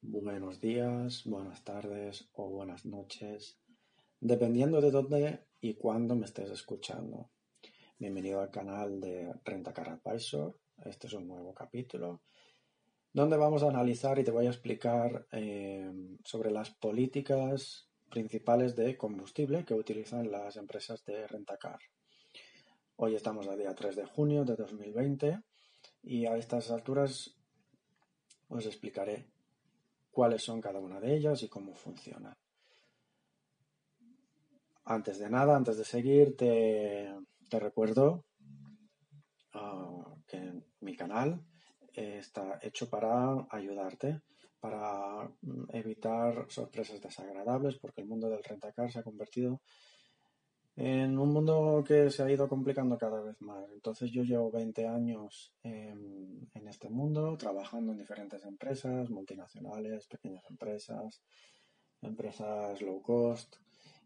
Buenos días, buenas tardes o buenas noches, dependiendo de dónde y cuándo me estés escuchando. Bienvenido al canal de Renta Car Advisor. Este es un nuevo capítulo donde vamos a analizar y te voy a explicar eh, sobre las políticas principales de combustible que utilizan las empresas de rentacar. Hoy estamos a día 3 de junio de 2020 y a estas alturas os explicaré cuáles son cada una de ellas y cómo funcionan. Antes de nada, antes de seguir, te, recuerdo ah, que mi canal está hecho para ayudarte, para mm, evitar sorpresas desagradables, porque el mundo del rentacar se ha convertido en un mundo que se ha ido complicando cada vez más. Entonces yo llevo 20 años en, este mundo, trabajando en diferentes empresas, multinacionales, pequeñas empresas, empresas low cost.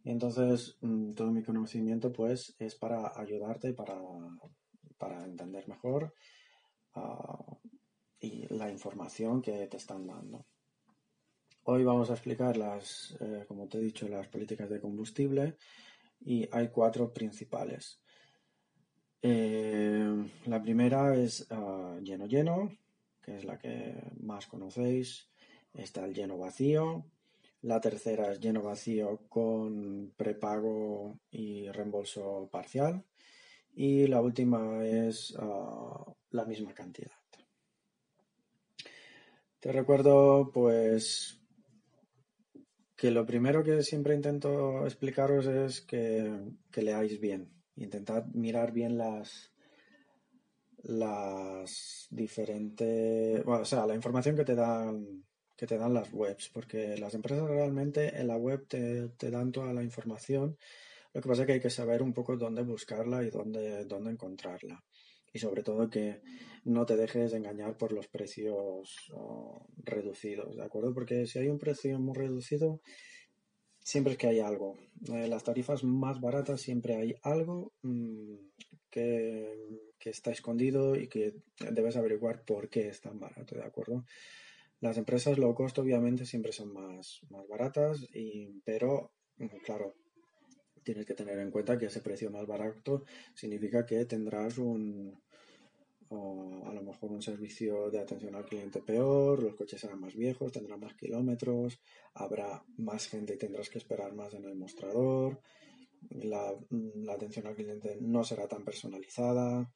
Y entonces mm, todo mi conocimiento pues es para ayudarte para, para entender mejor ah, y la información que te están dando. Hoy vamos a explicar las, eh, como te he dicho, las políticas de combustible y hay cuatro principales. Eh, la primera es ah, lleno lleno, que es la que más conocéis. Está el lleno vacío. La tercera es lleno vacío con prepago y reembolso parcial. Y la última es ah, la misma cantidad. Te recuerdo, pues, que lo primero que siempre intento explicaros es que, leáis bien. Intentad mirar bien las, las diferentes, o sea, la información que te dan que te dan las webs, porque las empresas realmente en la web te, te, dan toda la información. Lo que pasa es que hay que saber un poco dónde buscarla y dónde, dónde encontrarla. Y sobre todo que no te dejes engañar por los precios reducidos, ¿de acuerdo? Porque si hay un precio muy reducido, siempre es que hay algo. En las tarifas más baratas siempre hay algo mm, que, está escondido y que debes averiguar por qué es tan barato, ¿de acuerdo? Las empresas low cost obviamente siempre son más, más baratas, y, pero mm, claro, tienes que tener en cuenta que ese precio más barato significa que tendrás un, a lo mejor un servicio de atención al cliente peor, los coches serán más viejos, tendrán más kilómetros, habrá más gente y tendrás que esperar más en el mostrador, la, atención al cliente no será tan personalizada,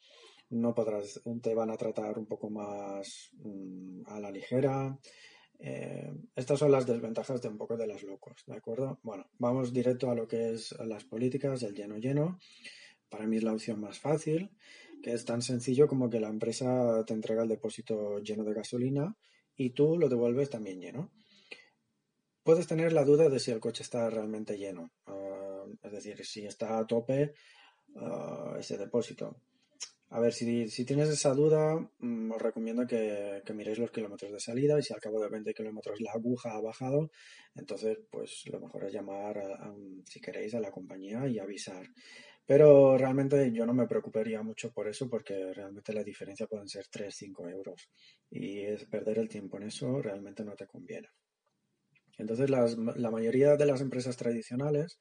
no podrás, te van a tratar un poco más mm, a la ligera. Eh, estas son las desventajas de un poco de las locos, ¿de acuerdo? Bueno, vamos directo a lo que es las políticas del lleno lleno. Para mí es la opción más fácil que es tan sencillo como que la empresa te entrega el depósito lleno de gasolina y tú lo devuelves también lleno. Puedes tener la duda de si el coche está realmente lleno, ah, es decir, si está a tope ah, ese depósito. A ver, si, tienes esa duda, mm, os recomiendo que, miréis los kilómetros de salida y si al cabo de 20 kilómetros la aguja ha bajado, entonces pues lo mejor es llamar, si queréis, a la compañía y avisar. Pero realmente yo no me preocuparía mucho por eso porque realmente la diferencia pueden ser 3, 5 euros. Y es perder el tiempo en eso realmente no te conviene. Entonces la mayoría de las empresas tradicionales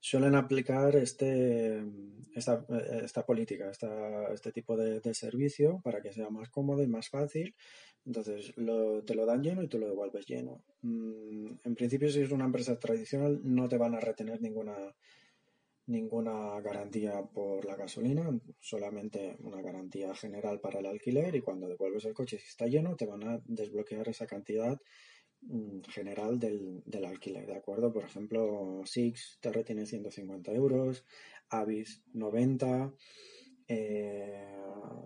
suelen aplicar este, esta, esta política, este tipo de, servicio para que sea más cómodo y más fácil. Entonces te lo dan lleno y tú lo devuelves lleno. Mm, en principio si es una empresa tradicional no te van a retener ninguna ninguna garantía por la gasolina, solamente una garantía general para el alquiler y cuando devuelves el coche si está lleno te van a desbloquear esa cantidad general del, alquiler, ¿de acuerdo? Por ejemplo, Six te retiene 150 euros, Avis 90, Eh,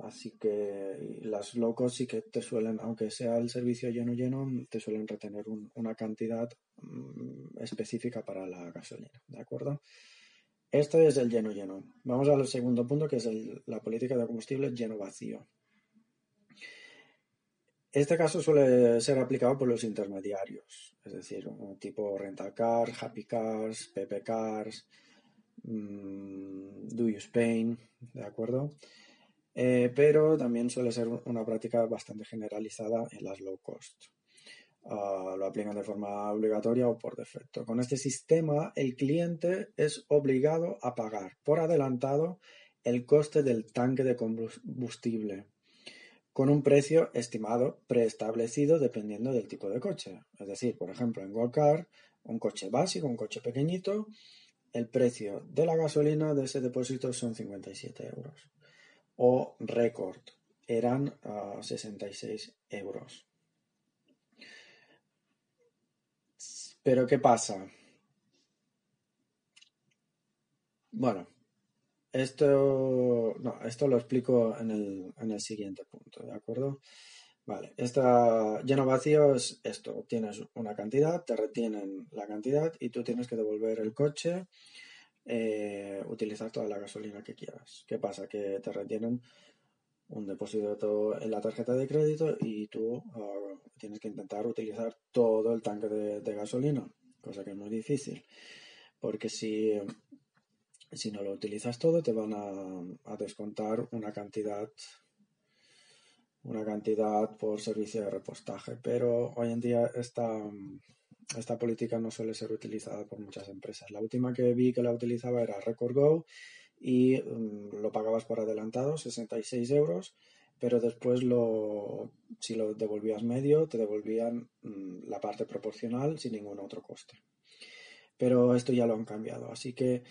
así que las low cost sí que te suelen, aunque sea el servicio lleno lleno, te suelen retener una cantidad mm, específica para la gasolina, ¿de acuerdo? Este es el lleno lleno. Vamos al segundo punto que es la política de combustible lleno vacío. Este caso suele ser aplicado por los intermediarios, es decir, tipo rental car, happy cars, pp cars, mm, do you Spain, ¿de acuerdo? Eh, pero también suele ser una práctica bastante generalizada en las low cost. Ah, lo aplican de forma obligatoria o por defecto. Con este sistema, el cliente es obligado a pagar por adelantado el coste del tanque de combustible con un precio estimado preestablecido dependiendo del tipo de coche. Es decir, por ejemplo, en Golcar, un coche básico, un coche pequeñito, el precio de la gasolina de ese depósito son 57 euros. O Record, eran 66 ah, euros. Pero ¿qué pasa? Bueno, esto, no, esto lo explico en el siguiente punto, ¿de acuerdo? Vale, esta lleno vacío es esto, tienes una cantidad, te retienen la cantidad y tú tienes que devolver el coche, eh, utilizar toda la gasolina que quieras. ¿Qué pasa? Que te retienen un depósito en la tarjeta de crédito y tú ah, tienes que intentar utilizar todo el tanque de, gasolina, cosa que es muy difícil, porque si si no lo utilizas todo, te van a, descontar una cantidad una cantidad por servicio de repostaje. Pero hoy en día esta, esta política no suele ser utilizada por muchas empresas. La última que vi que la utilizaba era RecordGo y mm, lo pagabas por adelantado, 66 euros, pero después lo, si lo devolvías medio, te devolvían mm, la parte proporcional sin ningún otro coste. Pero esto ya lo han cambiado, así que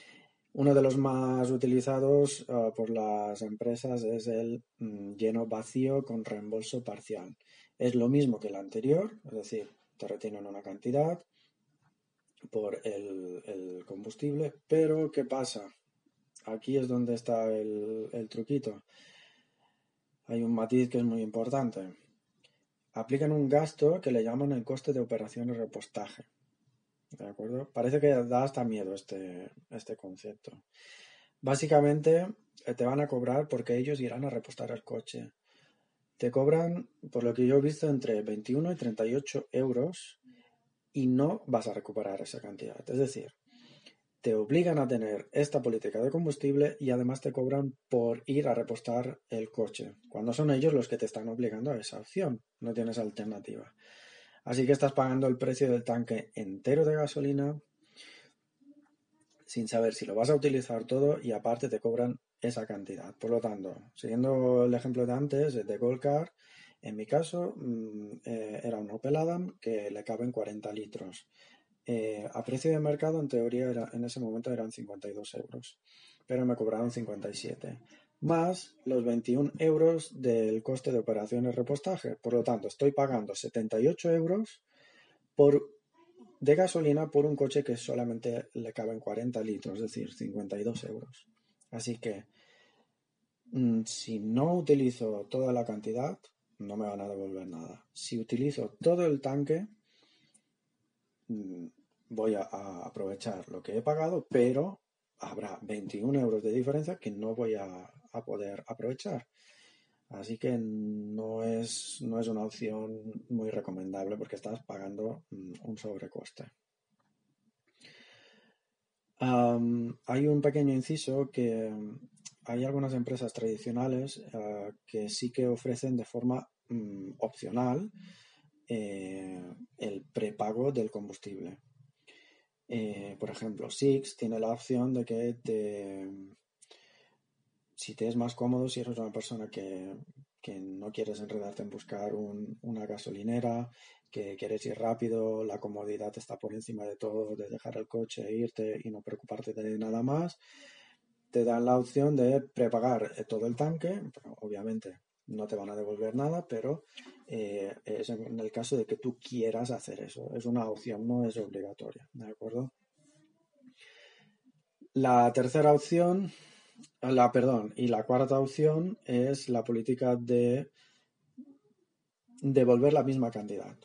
uno de los más utilizados ah, por las empresas es el mm, lleno vacío con reembolso parcial. Es lo mismo que el anterior, es decir, te retienen una cantidad por el, combustible, pero ¿qué pasa? Aquí es donde está el, el truquito. Hay un matiz que es muy importante. Aplican un gasto que le llaman el coste de operación y repostaje. ¿De acuerdo? Parece que da hasta miedo este, este concepto. Básicamente eh, te van a cobrar porque ellos irán a repostar el coche. Te cobran, por lo que yo he visto, entre 21 y 38 euros y no vas a recuperar esa cantidad. Es decir, te obligan a tener esta política de combustible y además te cobran por ir a repostar el coche, cuando son ellos los que te están obligando a esa opción. No tienes alternativa. Así que estás pagando el precio del tanque entero de gasolina sin saber si lo vas a utilizar todo y aparte te cobran esa cantidad. Por lo tanto, siguiendo el ejemplo de antes de Gold Car, en mi caso mm, eh, era un Opel Adam que le caben 40 litros. Eh, a precio de mercado, en teoría, era, en ese momento eran 52 euros, pero me cobraron 57 más los 21 euros del coste de operaciones repostaje. Por lo tanto, estoy pagando 78 euros por, de gasolina por un coche que solamente le caben 40 litros, es decir, 52 euros. Así que mm, si no utilizo toda la cantidad, no me van a devolver nada. Si utilizo todo el tanque, mm, voy a aprovechar lo que he pagado, pero habrá 21 euros de diferencia que no voy a, poder aprovechar. Así que no es, no es una opción muy recomendable porque estás pagando mm, un sobrecoste. hay un pequeño inciso que mm, hay algunas empresas tradicionales ah, que sí que ofrecen de forma mm, opcional eh, el prepago del combustible. Eh, por ejemplo, Six tiene la opción de que te, si te es más cómodo, si eres una persona que, no quieres enredarte en buscar una gasolinera, que quieres ir rápido, la comodidad está por encima de todo, de dejar el coche, e irte y no preocuparte de nada más, te dan la opción de prepagar eh, todo el tanque, obviamente no te van a devolver nada, pero eh, es en el caso de que tú quieras hacer eso. Es una opción, no es obligatoria, ¿de acuerdo? La tercera opción la, perdón, y la cuarta opción es la política de devolver la misma cantidad.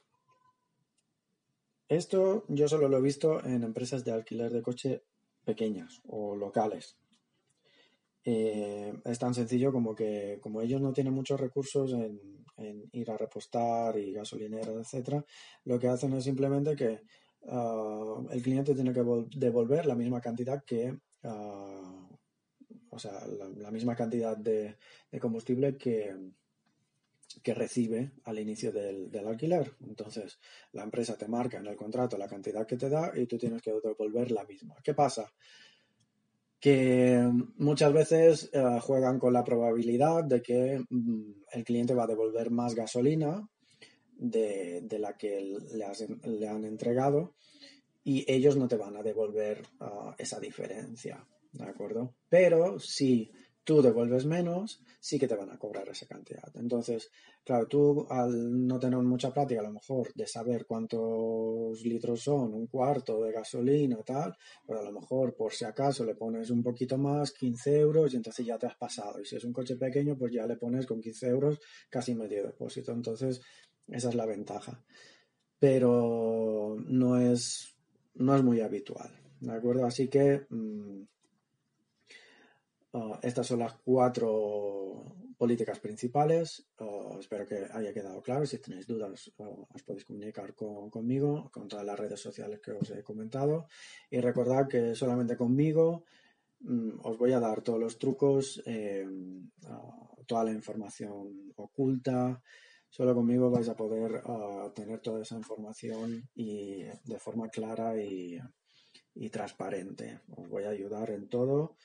Esto yo solo lo he visto en empresas de alquiler de coche pequeñas o locales. Eh, es tan sencillo como que como ellos no tienen muchos recursos en, ir a repostar y gasolineras, etcétera, lo que hacen es simplemente que ah, el cliente tiene que devolver la misma cantidad que ah, o sea, la, misma cantidad de, combustible que, que recibe al inicio del, alquiler. Entonces, la empresa te marca en el contrato la cantidad que te da y tú tienes que devolver la misma. ¿Qué pasa? Que muchas veces eh, juegan con la probabilidad de que mm, el cliente va a devolver más gasolina de, la que le, han entregado y ellos no te van a devolver ah, esa diferencia. ¿De acuerdo? Pero si tú devuelves menos, sí que te van a cobrar esa cantidad. Entonces, claro, tú al no tener mucha práctica, a lo mejor, de saber cuántos litros son, un cuarto de gasolina, tal, pero pues a lo mejor, por si acaso, le pones un poquito más, 15 euros, y entonces ya te has pasado. Y si es un coche pequeño, pues ya le pones con 15 euros casi medio depósito. Entonces, esa es la ventaja. Pero no es, no es muy habitual, ¿de acuerdo? Así que... Mm, Ah, estas son las cuatro políticas principales. Ah, espero que haya quedado claro. Si tenéis dudas, ah, os podéis comunicar conmigo, con todas las redes sociales que os he comentado. Y recordad que solamente conmigo mm, os voy a dar todos los trucos, em, toda la información oculta. Solo conmigo vais a poder tener toda esa información y de forma clara y, y transparente. Os voy a ayudar en todo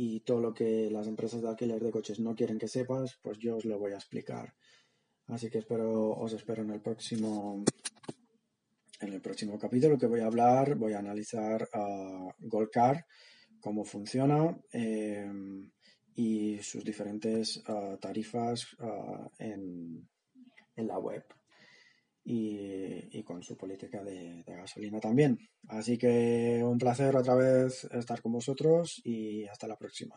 y todo lo que las empresas de alquiler de coches no quieren que sepas, pues yo os lo voy a explicar. Así que espero, os espero en el próximo en el próximo capítulo que voy a hablar, voy a analizar a Goldcar, cómo funciona em, y sus diferentes ah, tarifas ah, en, en la web y, con su política de, gasolina también. Así que un placer otra vez estar con vosotros y hasta la próxima.